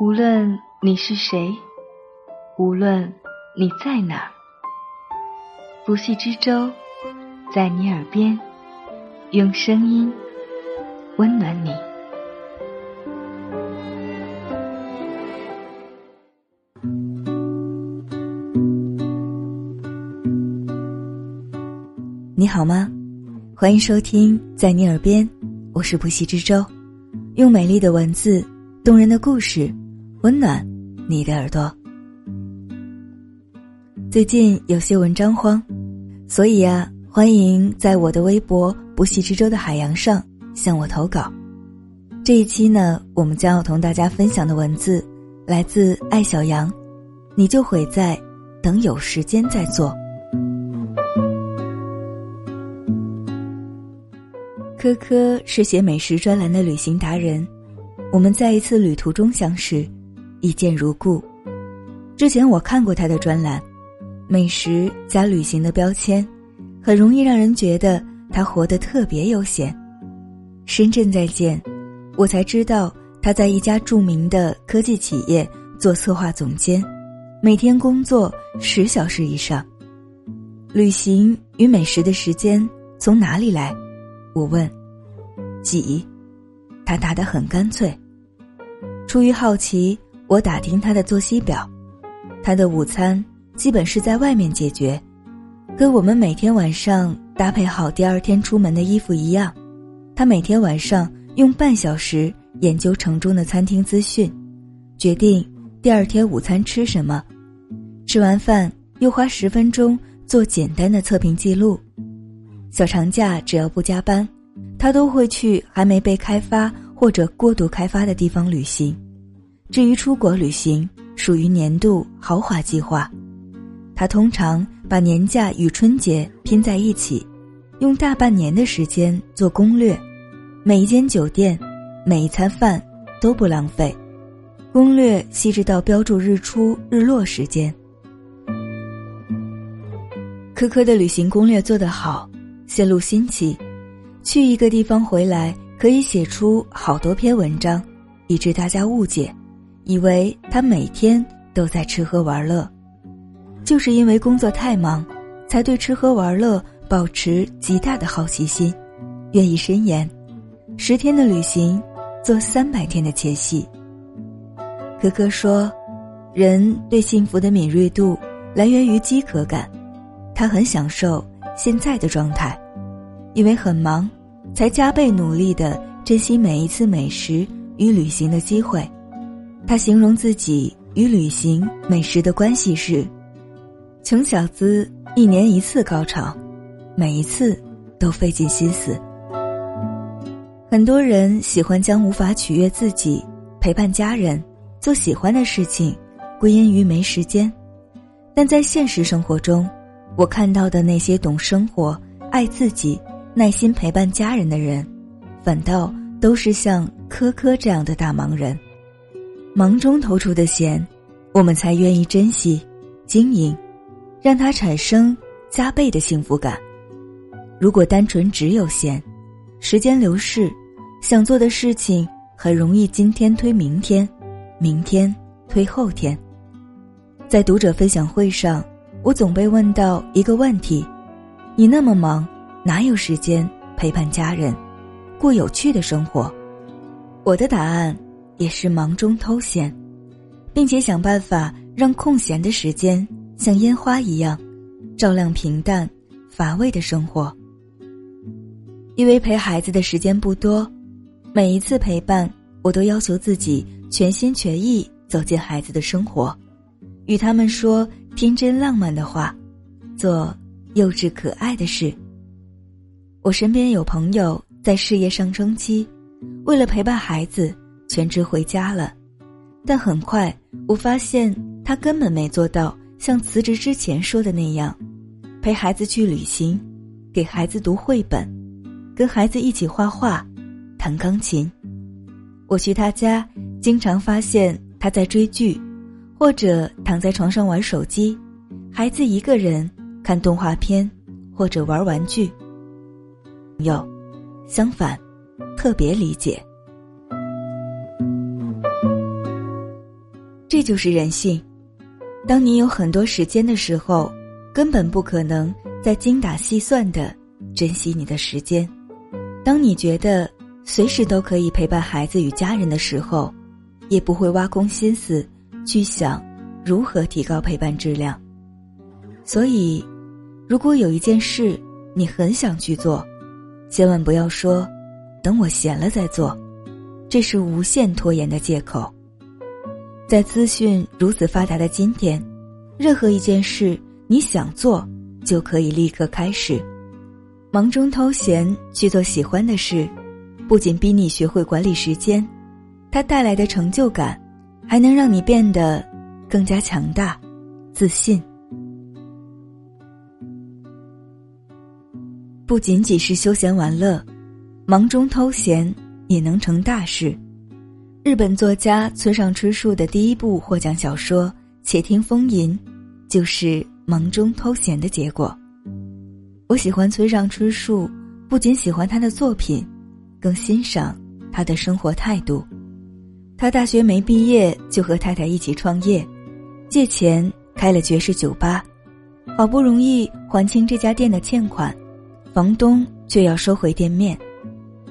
无论你是谁，无论你在哪，不系之舟在你耳边，用声音温暖你。你好吗？欢迎收听在你耳边，我是不息之舟，用美丽的文字、动人的故事，温暖你的耳朵。最近有些文章荒，所以啊，欢迎在我的微博“不系之舟”的海洋上向我投稿。这一期呢，我们将要同大家分享的文字来自爱小羊，你就毁在等有时间再做。科科是写美食专栏的旅行达人，我们在一次旅途中相识，一见如故。之前我看过他的专栏，美食加旅行的标签，很容易让人觉得他活得特别悠闲。深圳再见，我才知道他在一家著名的科技企业做策划总监，每天工作十小时以上。旅行与美食的时间从哪里来？我问：“几？”他答得很干脆。出于好奇，我打听他的作息表。他的午餐基本是在外面解决，跟我们每天晚上搭配好第二天出门的衣服一样。他每天晚上用半小时研究城中的餐厅资讯，决定第二天午餐吃什么。吃完饭又花十分钟做简单的测评记录。小长假只要不加班，他都会去还没被开发或者过度开发的地方旅行。至于出国旅行，属于年度豪华计划。他通常把年假与春节拼在一起，用大半年的时间做攻略，每一间酒店、每一餐饭都不浪费，攻略细致到标注日出日落时间。科科的旅行攻略做得好。线路新奇，去一个地方回来可以写出好多篇文章，以致大家误解，以为他每天都在吃喝玩乐。就是因为工作太忙，才对吃喝玩乐保持极大的好奇心，愿意深研。十天的旅行，做三百天的前戏。可可说，人对幸福的敏锐度来源于饥渴感，他很享受。现在的状态，因为很忙，才加倍努力的珍惜每一次美食与旅行的机会。他形容自己与旅行、美食的关系是：穷小子一年一次高潮，每一次都费尽心思。很多人喜欢将无法取悦自己、陪伴家人、做喜欢的事情归因于没时间，但在现实生活中。我看到的那些懂生活、爱自己、耐心陪伴家人的人，反倒都是像科科这样的大忙人。忙中投出的闲，我们才愿意珍惜、经营，让它产生加倍的幸福感。如果单纯只有闲，时间流逝，想做的事情很容易今天推明天，明天推后天。在读者分享会上。我总被问到一个问题：你那么忙，哪有时间陪伴家人，过有趣的生活？我的答案也是忙中偷闲，并且想办法让空闲的时间像烟花一样，照亮平淡乏味的生活。因为陪孩子的时间不多，每一次陪伴，我都要求自己全心全意走进孩子的生活，与他们说。天真浪漫的话，做幼稚可爱的事。我身边有朋友在事业上升期，为了陪伴孩子，全职回家了。但很快我发现，他根本没做到像辞职之前说的那样，陪孩子去旅行，给孩子读绘本，跟孩子一起画画，弹钢琴。我去他家，经常发现他在追剧。或者躺在床上玩手机，孩子一个人看动画片，或者玩玩具。有，相反，特别理解。这就是人性。当你有很多时间的时候，根本不可能再精打细算的珍惜你的时间；当你觉得随时都可以陪伴孩子与家人的时候，也不会挖空心思去想如何提高陪伴质量。所以，如果有一件事你很想去做，千万不要说“等我闲了再做”，这是无限拖延的借口。在资讯如此发达的今天，任何一件事你想做，就可以立刻开始。忙中偷闲去做喜欢的事，不仅逼你学会管理时间，它带来的成就感，还能让你变得更加强大、自信。不仅仅是休闲玩乐，忙中偷闲也能成大事。日本作家村上春树的第一部获奖小说《且听风吟》，就是忙中偷闲的结果。我喜欢村上春树，不仅喜欢他的作品，更欣赏他的生活态度。他大学没毕业就和太太一起创业，借钱开了爵士酒吧，好不容易还清这家店的欠款，房东却要收回店面，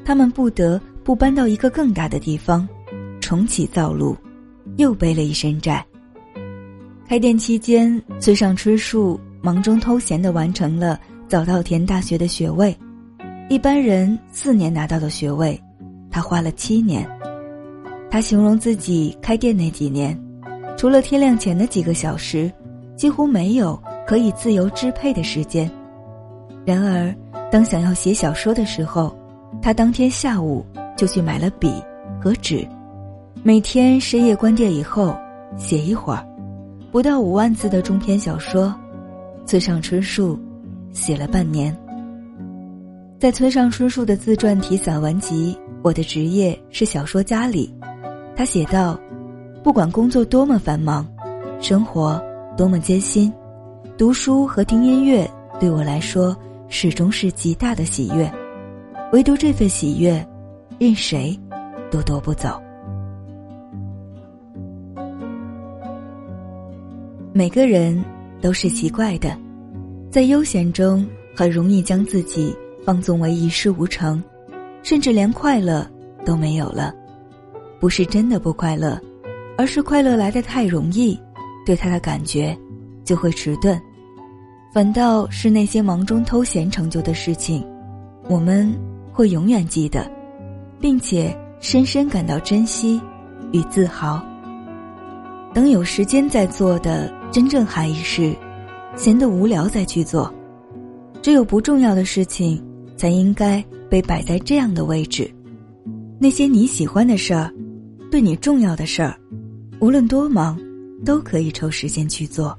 他们不得不搬到一个更大的地方。重启造路，又背了一身债。开店期间，村上春树忙中偷闲的完成了早稻田大学的学位。一般人四年拿到的学位，他花了七年。他形容自己开店那几年，除了天亮前的几个小时，几乎没有可以自由支配的时间。然而，当想要写小说的时候，他当天下午就去买了笔和纸。每天深夜关店以后，写一会儿，不到五万字的中篇小说，村上春树写了半年。在村上春树的自传体散文集《我的职业是小说家》里，他写道：“不管工作多么繁忙，生活多么艰辛，读书和听音乐对我来说始终是极大的喜悦，唯独这份喜悦，任谁都夺不走。”每个人都是奇怪的，在悠闲中很容易将自己放纵为一事无成，甚至连快乐都没有了。不是真的不快乐，而是快乐来得太容易，对他的感觉就会迟钝。反倒是那些忙中偷闲成就的事情，我们会永远记得，并且深深感到珍惜与自豪。等有时间再做的。真正含义是，闲得无聊再去做。只有不重要的事情，才应该被摆在这样的位置。那些你喜欢的事儿，对你重要的事儿，无论多忙，都可以抽时间去做。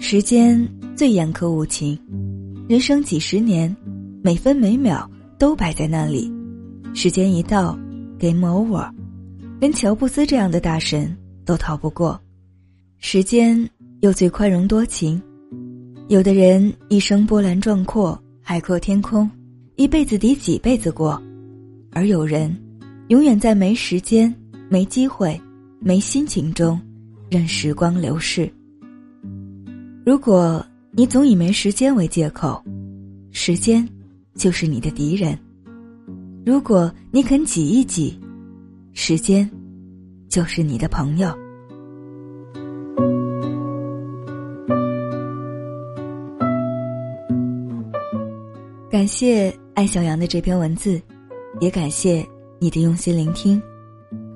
时间最严苛无情，人生几十年，每分每秒都摆在那里。时间一到，game over，连乔布斯这样的大神都逃不过。时间又最宽容多情，有的人一生波澜壮阔，海阔天空，一辈子抵几辈子过；而有人，永远在没时间、没机会、没心情中，任时光流逝。如果你总以没时间为借口，时间就是你的敌人；如果你肯挤一挤，时间就是你的朋友。感谢爱小杨的这篇文字，也感谢你的用心聆听。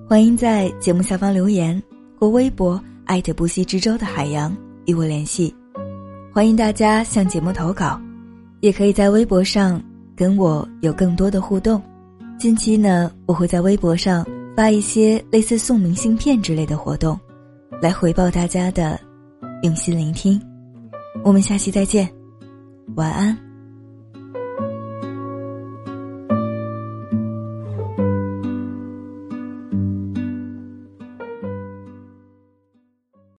欢迎在节目下方留言或微博艾特不息之舟的海洋与我联系。欢迎大家向节目投稿，也可以在微博上跟我有更多的互动。近期呢，我会在微博上发一些类似送明信片之类的活动，来回报大家的用心聆听。我们下期再见，晚安。